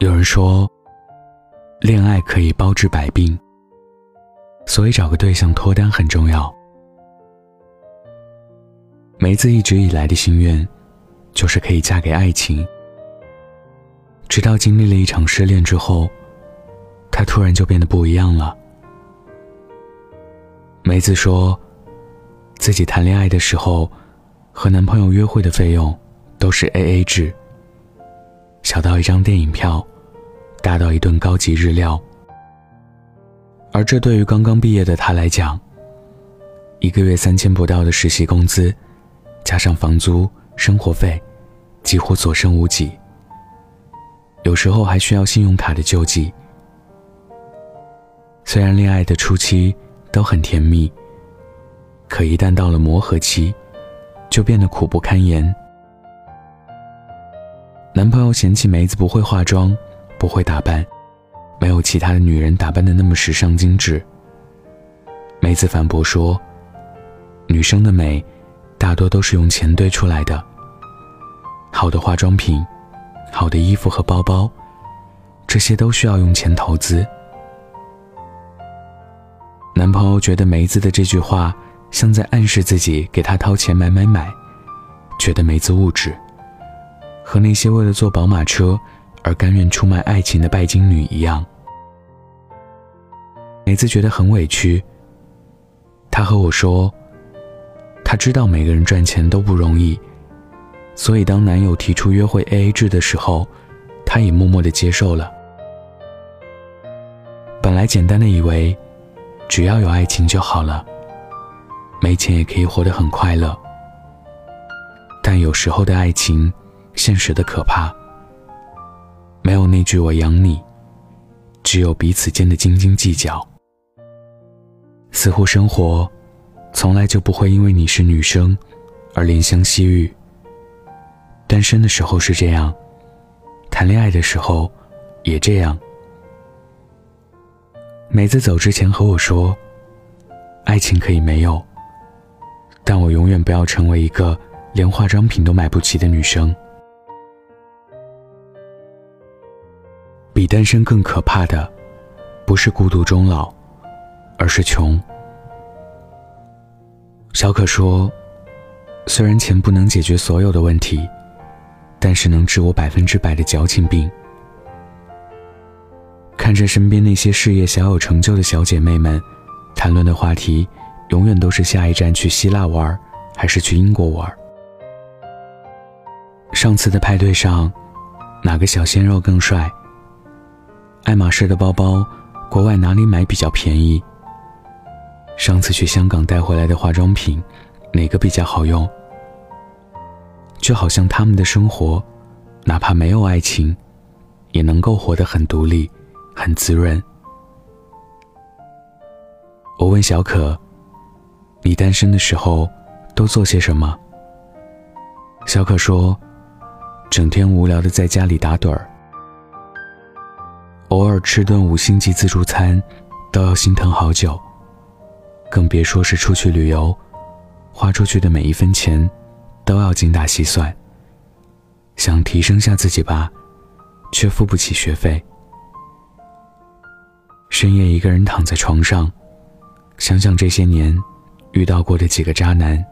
有人说，恋爱可以包治百病，所以找个对象脱单很重要。梅子一直以来的心愿，就是可以嫁给爱情。直到经历了一场失恋之后，她突然就变得不一样了。梅子说，自己谈恋爱的时候，和男朋友约会的费用都是 A A 制，小到一张电影票，大到一顿高级日料。而这对于刚刚毕业的他来讲，一个月三千不到的实习工资。加上房租、生活费，几乎所剩无几。有时候还需要信用卡的救济。虽然恋爱的初期都很甜蜜，可一旦到了磨合期，就变得苦不堪言。男朋友嫌弃梅子不会化妆，不会打扮，没有其他的女人打扮的那么时尚精致。梅子反驳说：“女生的美。”大多都是用钱堆出来的。好的化妆品、好的衣服和包包，这些都需要用钱投资。男朋友觉得梅子的这句话像在暗示自己给他掏钱买买买，觉得梅子物质，和那些为了坐宝马车而甘愿出卖爱情的拜金女一样。梅子觉得很委屈。他和我说。她知道每个人赚钱都不容易，所以当男友提出约会 AA 制的时候，她也默默的接受了。本来简单的以为，只要有爱情就好了，没钱也可以活得很快乐。但有时候的爱情，现实的可怕。没有那句“我养你”，只有彼此间的斤斤计较。似乎生活。从来就不会因为你是女生而怜香惜玉。单身的时候是这样，谈恋爱的时候也这样。梅子走之前和我说：“爱情可以没有，但我永远不要成为一个连化妆品都买不起的女生。”比单身更可怕的，不是孤独终老，而是穷。小可说：“虽然钱不能解决所有的问题，但是能治我百分之百的矫情病。”看着身边那些事业小有成就的小姐妹们，谈论的话题永远都是下一站去希腊玩，还是去英国玩。上次的派对上，哪个小鲜肉更帅？爱马仕的包包，国外哪里买比较便宜？上次去香港带回来的化妆品，哪个比较好用？就好像他们的生活，哪怕没有爱情，也能够活得很独立，很滋润。我问小可：“你单身的时候都做些什么？”小可说：“整天无聊的在家里打盹儿，偶尔吃顿五星级自助餐，都要心疼好久。”更别说是出去旅游，花出去的每一分钱，都要精打细算。想提升下自己吧，却付不起学费。深夜一个人躺在床上，想想这些年遇到过的几个渣男，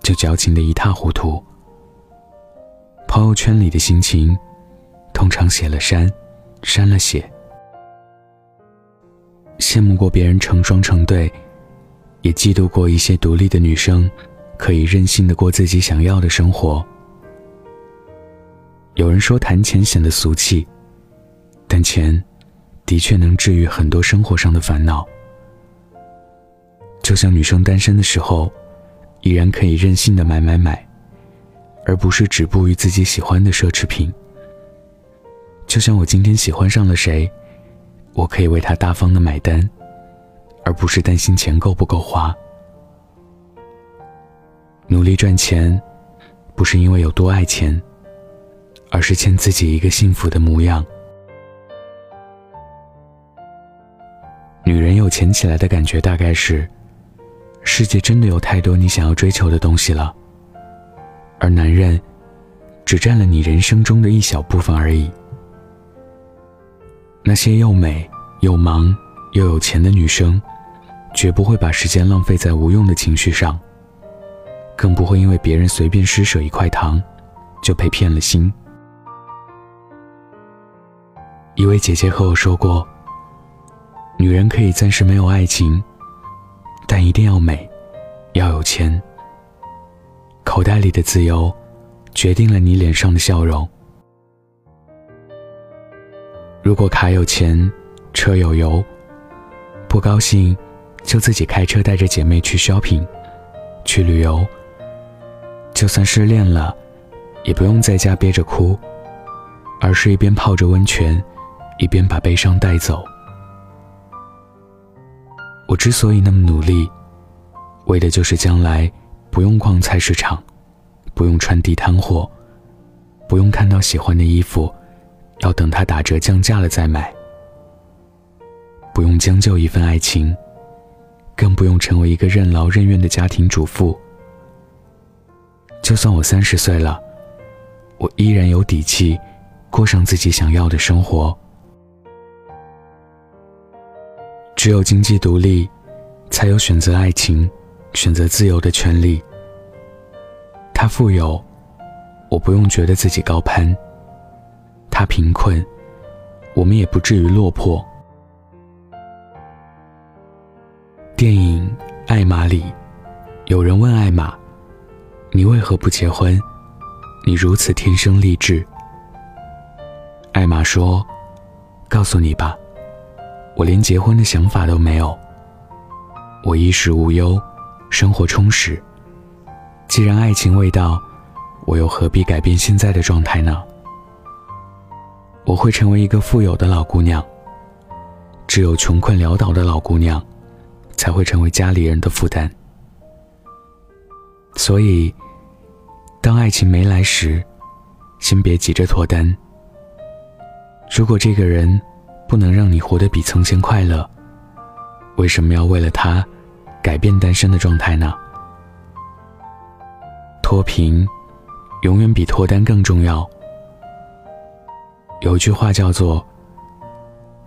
就矫情的一塌糊涂。朋友圈里的心情，通常写了删，删了写。羡慕过别人成双成对。也嫉妒过一些独立的女生，可以任性的过自己想要的生活。有人说谈钱显得俗气，但钱的确能治愈很多生活上的烦恼。就像女生单身的时候，依然可以任性的买买买，而不是止步于自己喜欢的奢侈品。就像我今天喜欢上了谁，我可以为他大方的买单。而不是担心钱够不够花。努力赚钱，不是因为有多爱钱，而是欠自己一个幸福的模样。女人有钱起来的感觉，大概是世界真的有太多你想要追求的东西了，而男人只占了你人生中的一小部分而已。那些又美又忙又有钱的女生，绝不会把时间浪费在无用的情绪上，更不会因为别人随便施舍一块糖，就被骗了心。一位姐姐和我说过，女人可以暂时没有爱情，但一定要美，要有钱。口袋里的自由，决定了你脸上的笑容。如果卡有钱，车有油，不高兴，就自己开车带着姐妹去 shopping，去旅游。就算失恋了，也不用在家憋着哭，而是一边泡着温泉，一边把悲伤带走。我之所以那么努力，为的就是将来不用逛菜市场，不用穿地摊货，不用看到喜欢的衣服。要等它打折降价了再买，不用将就一份爱情，更不用成为一个任劳任怨的家庭主妇。就算我三十岁了，我依然有底气过上自己想要的生活。只有经济独立，才有选择爱情、选择自由的权利。他富有，我不用觉得自己高攀。他贫困，我们也不至于落魄。电影《艾玛》里，有人问艾玛：“你为何不结婚？你如此天生丽质。”艾玛说：“告诉你吧，我连结婚的想法都没有。我衣食无忧，生活充实。既然爱情未到，我又何必改变现在的状态呢？”我会成为一个富有的老姑娘。只有穷困潦倒的老姑娘，才会成为家里人的负担。所以，当爱情没来时，先别急着脱单。如果这个人不能让你活得比从前快乐，为什么要为了他改变单身的状态呢？脱贫，永远比脱单更重要。有句话叫做：“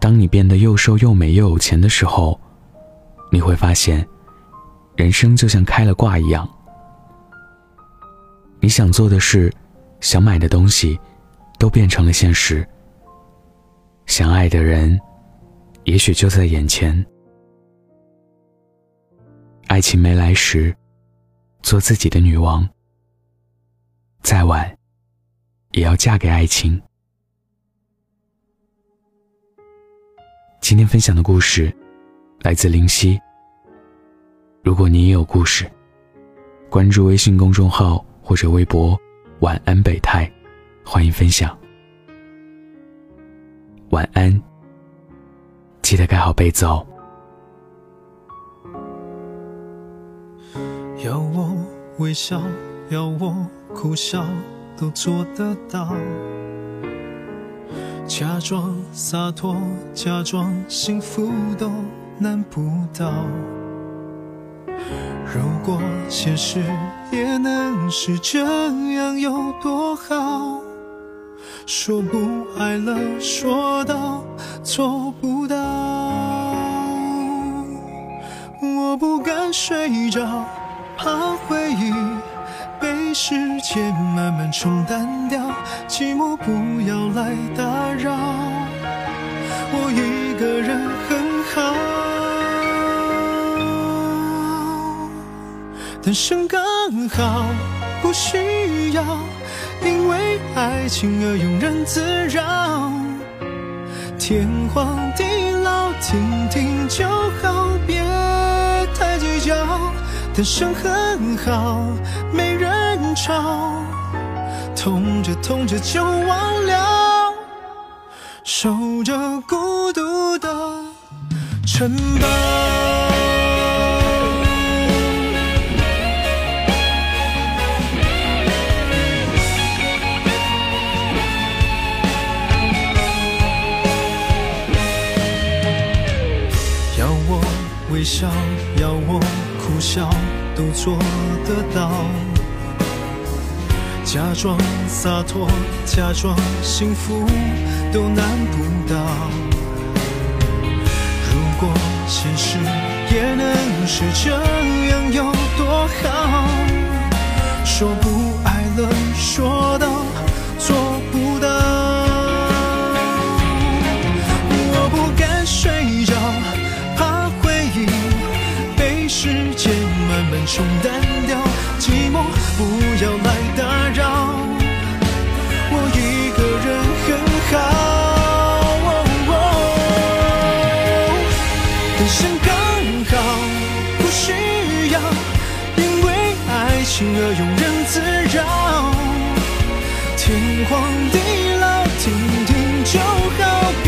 当你变得又瘦又美又有钱的时候，你会发现，人生就像开了挂一样。你想做的事，想买的东西，都变成了现实。想爱的人，也许就在眼前。爱情没来时，做自己的女王。再晚，也要嫁给爱情。”今天分享的故事来自灵犀。如果你也有故事，关注微信公众号或者微博“晚安北太”，欢迎分享。晚安，记得盖好被子哦。要我微笑，要我哭笑，都做得到。假装洒脱，假装幸福都难不到。如果现实也能是这样，有多好？说不爱了，说到做不到。我不敢睡着，怕回忆。被时间慢慢冲淡掉，寂寞不要来打扰，我一个人很好。单身刚好，不需要因为爱情而庸人自扰，天荒地老听听就好，别太计较。单身很好，没吵，痛着痛着就忘了，守着孤独的城堡。要我微笑，要我。苦笑都做得到，假装洒脱，假装幸福都难不到。果现实也能是这样，有多好？说不爱了，说到做不到。我不敢睡着，怕回忆被时间慢慢冲淡情而庸人自扰，天荒地老听听就好，别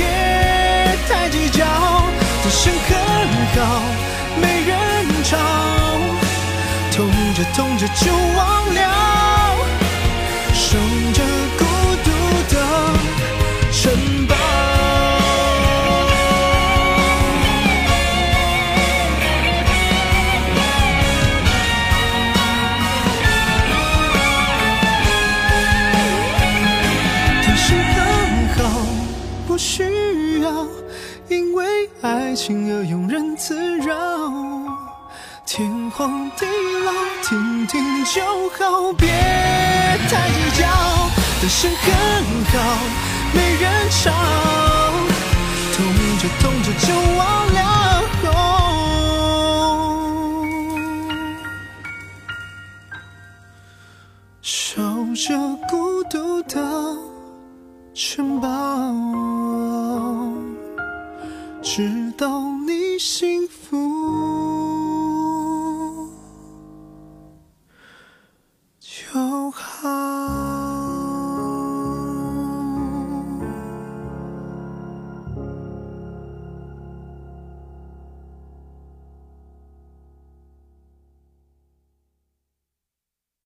太计较。人生很好，没人吵，痛着痛着就忘了，守着不好，别太计较。单身很好，没人吵，痛着痛着就忘了。守着孤独的城堡，直到你幸福。